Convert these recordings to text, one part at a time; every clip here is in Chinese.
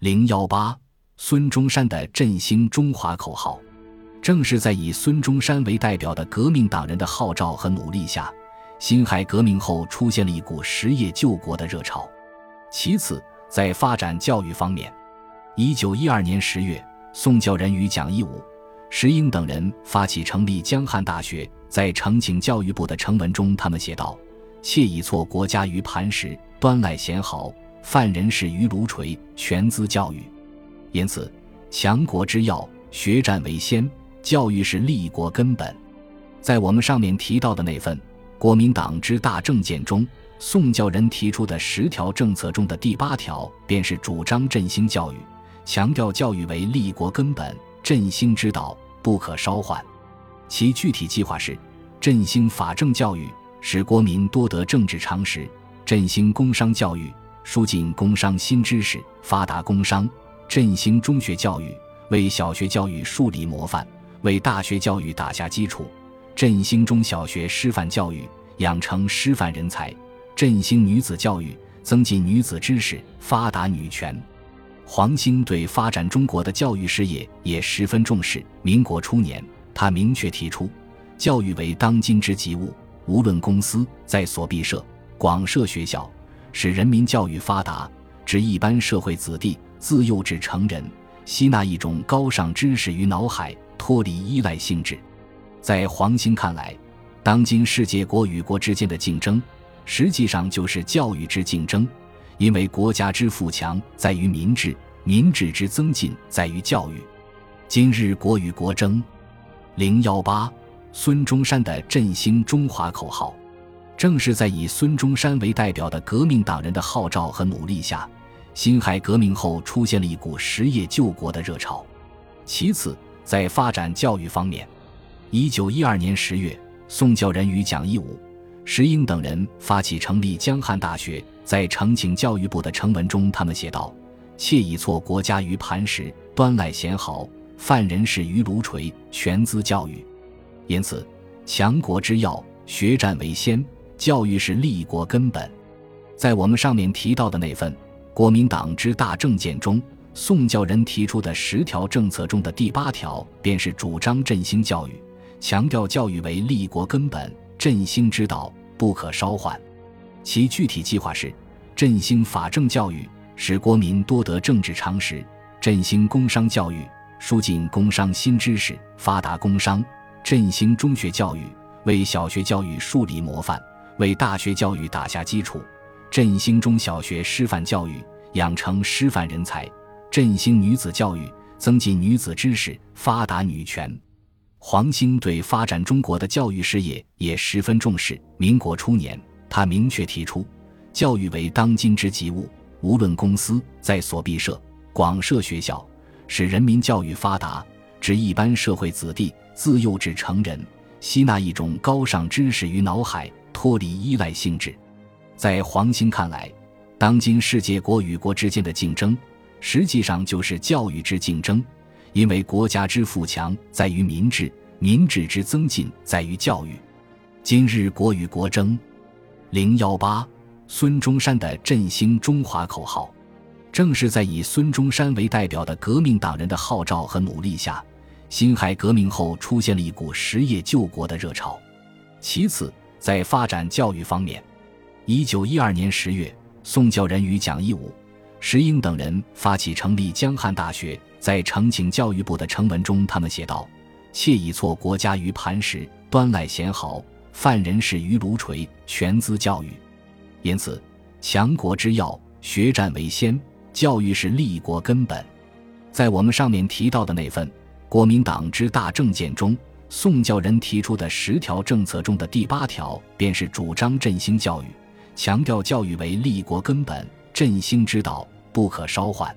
零幺八，孙中山的振兴中华口号，正是在以孙中山为代表的革命党人的号召和努力下，辛亥革命后出现了一股实业救国的热潮。其次，在发展教育方面，一九一二年十月，宋教仁与蒋义武、石英等人发起成立江汉大学，在呈请教育部的呈文中，他们写道：“窃以错国家于磐石，端赖贤豪。”犯人是于炉锤，全资教育。因此，强国之要，学战为先，教育是立国根本。在我们上面提到的那份国民党之大政见中，宋教仁提出的十条政策中的第八条，便是主张振兴教育，强调教育为立国根本，振兴之道不可稍缓。其具体计划是：振兴法政教育，使国民多得政治常识；振兴工商教育。疏进工商新知识，发达工商，振兴中学教育，为小学教育树立模范，为大学教育打下基础；振兴中小学师范教育，养成师范人才；振兴女子教育，增进女子知识，发达女权。黄兴对发展中国的教育事业也十分重视。民国初年，他明确提出，教育为当今之急务，无论公司在所必设，广设学校。使人民教育发达，指一般社会子弟自幼至成人，吸纳一种高尚知识于脑海，脱离依赖性质。在黄兴看来，当今世界国与国之间的竞争，实际上就是教育之竞争，因为国家之富强在于民智，民智之增进在于教育。今日国与国争，零幺八，孙中山的振兴中华口号。正是在以孙中山为代表的革命党人的号召和努力下，辛亥革命后出现了一股实业救国的热潮。其次，在发展教育方面，一九一二年十月，宋教仁与蒋义武、石英等人发起成立江汉大学，在呈请教育部的呈文中，他们写道：“窃以错国家于磐石，端赖贤豪，犯人事于炉锤，全资教育。”因此，强国之要，学战为先。教育是立国根本，在我们上面提到的那份国民党之大政见中，宋教仁提出的十条政策中的第八条，便是主张振兴教育，强调教育为立国根本，振兴之道不可稍缓。其具体计划是：振兴法政教育，使国民多得政治常识；振兴工商教育，输进工商新知识，发达工商；振兴中学教育，为小学教育树立模范。为大学教育打下基础，振兴中小学师范教育，养成师范人才；振兴女子教育，增进女子知识，发达女权。黄兴对发展中国的教育事业也十分重视。民国初年，他明确提出，教育为当今之急务，无论公司在所必设，广设学校，使人民教育发达，指一般社会子弟自幼至成人，吸纳一种高尚知识于脑海。脱离依赖性质，在黄兴看来，当今世界国与国之间的竞争，实际上就是教育之竞争，因为国家之富强在于民智，民智之增进在于教育。今日国与国争，零幺八，孙中山的振兴中华口号，正是在以孙中山为代表的革命党人的号召和努力下，辛亥革命后出现了一股实业救国的热潮。其次。在发展教育方面，一九一二年十月，宋教仁与蒋义武、石英等人发起成立江汉大学，在呈请教育部的呈文中，他们写道：“窃以错国家于磐石，端赖贤豪，犯人事于炉锤，全资教育。”因此，强国之要，学战为先，教育是立国根本。在我们上面提到的那份国民党之大政见中。宋教仁提出的十条政策中的第八条，便是主张振兴教育，强调教育为立国根本，振兴之道不可稍缓。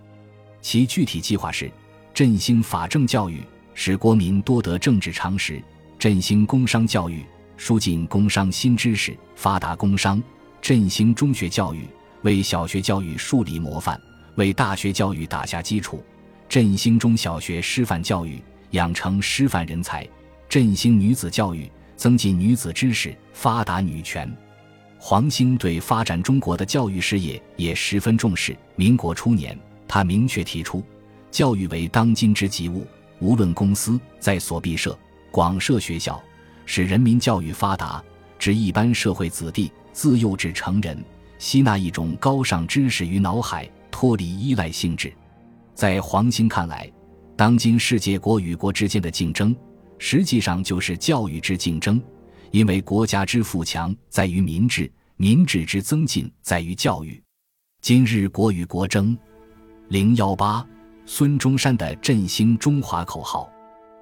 其具体计划是：振兴法政教育，使国民多得政治常识；振兴工商教育，输进工商新知识，发达工商；振兴中学教育，为小学教育树立模范，为大学教育打下基础；振兴中小学师范教育，养成师范人才。振兴女子教育，增进女子知识，发达女权。黄兴对发展中国的教育事业也十分重视。民国初年，他明确提出，教育为当今之急务，无论公司在所必设，广设学校，使人民教育发达，指一般社会子弟自幼至成人，吸纳一种高尚知识于脑海，脱离依赖性质。在黄兴看来，当今世界国与国之间的竞争，实际上就是教育之竞争，因为国家之富强在于民智，民智之增进在于教育。今日国与国争。零幺八，孙中山的振兴中华口号，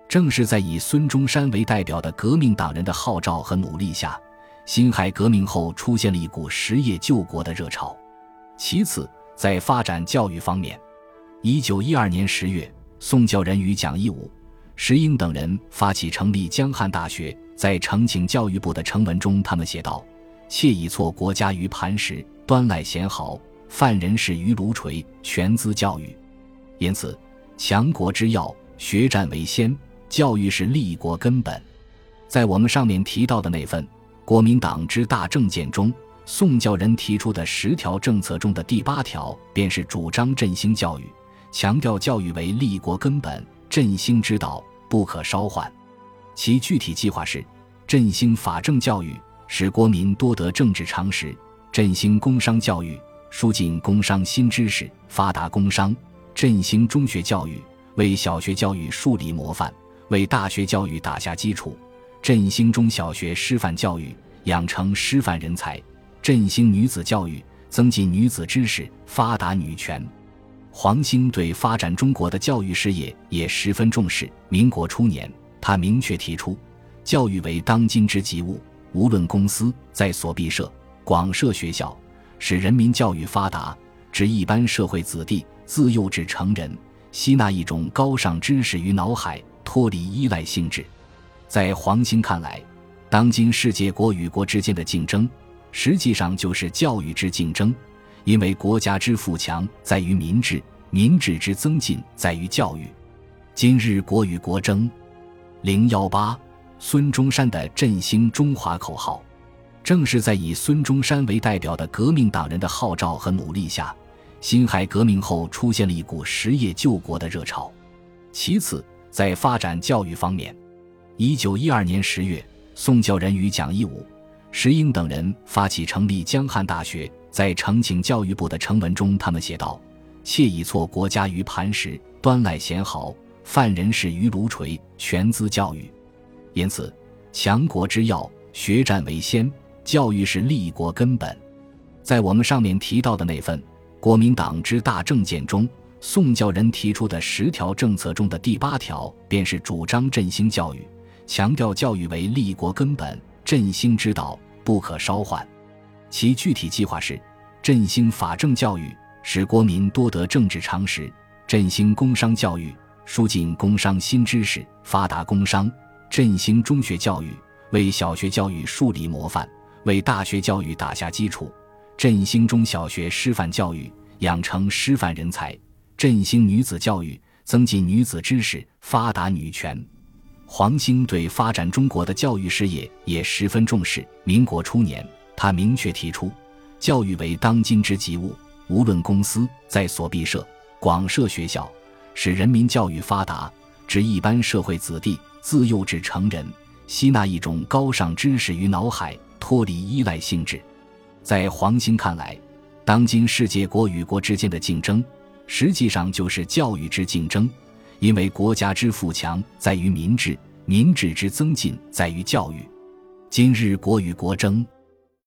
正是在以孙中山为代表的革命党人的号召和努力下，辛亥革命后出现了一股实业救国的热潮。其次，在发展教育方面，一九一二年十月，宋教仁与蒋义武、石英等人发起成立江汉大学，在呈请教育部的呈文中，他们写道：“窃以错国家于磐石，端赖贤豪。”犯人士于炉锤，全资教育。因此，强国之要，学战为先，教育是立国根本。在我们上面提到的那份国民党之大政见中，宋教仁提出的十条政策中的第八条，便是主张振兴教育，强调教育为立国根本、振兴之道，不可稍缓。其具体计划是：振兴法政教育，使国民多得政治常识；振兴工商教育。输进工商新知识，发达工商，振兴中学教育，为小学教育树立模范，为大学教育打下基础；振兴中小学师范教育，养成师范人才；振兴女子教育，增进女子知识，发达女权。黄兴对发展中国的教育事业也十分重视。民国初年，他明确提出，教育为当今之急务，无论公司在所必设，广设学校。使人民教育发达，指一般社会子弟自幼至成人，吸纳一种高尚知识于脑海，脱离依赖性质。在黄兴看来，当今世界国与国之间的竞争，实际上就是教育之竞争，因为国家之富强在于民智，民智之增进在于教育。今日国与国争，零幺八，孙中山的振兴中华口号。正是在以孙中山为代表的革命党人的号召和努力下，辛亥革命后出现了一股实业救国的热潮。其次，在发展教育方面，一九一二年十月，宋教仁与蒋义武、石英等人发起成立江汉大学，在呈请教育部的呈文中，他们写道：“窃以错国家于磐石，端赖贤豪，犯人士于炉锤，全资教育。”因此，强国之要，学战为先。教育是立国根本，在我们上面提到的那份国民党之大政见中，宋教仁提出的十条政策中的第八条，便是主张振兴教育，强调教育为立国根本、振兴之道，不可稍缓。其具体计划是：振兴法政教育，使国民多得政治常识；振兴工商教育，输进工商新知识，发达工商；振兴中学教育，为小学教育树立模范。为大学教育打下基础，振兴中小学师范教育，养成师范人才；振兴女子教育，增进女子知识，发达女权。黄兴对发展中国的教育事业也十分重视。民国初年，他明确提出，教育为当今之急务，无论公司在所必设，广设学校，使人民教育发达，指一般社会子弟自幼至成人，吸纳一种高尚知识于脑海。脱离依赖性质，在黄兴看来，当今世界国与国之间的竞争，实际上就是教育之竞争，因为国家之富强在于民智，民智之增进在于教育。今日国与国争。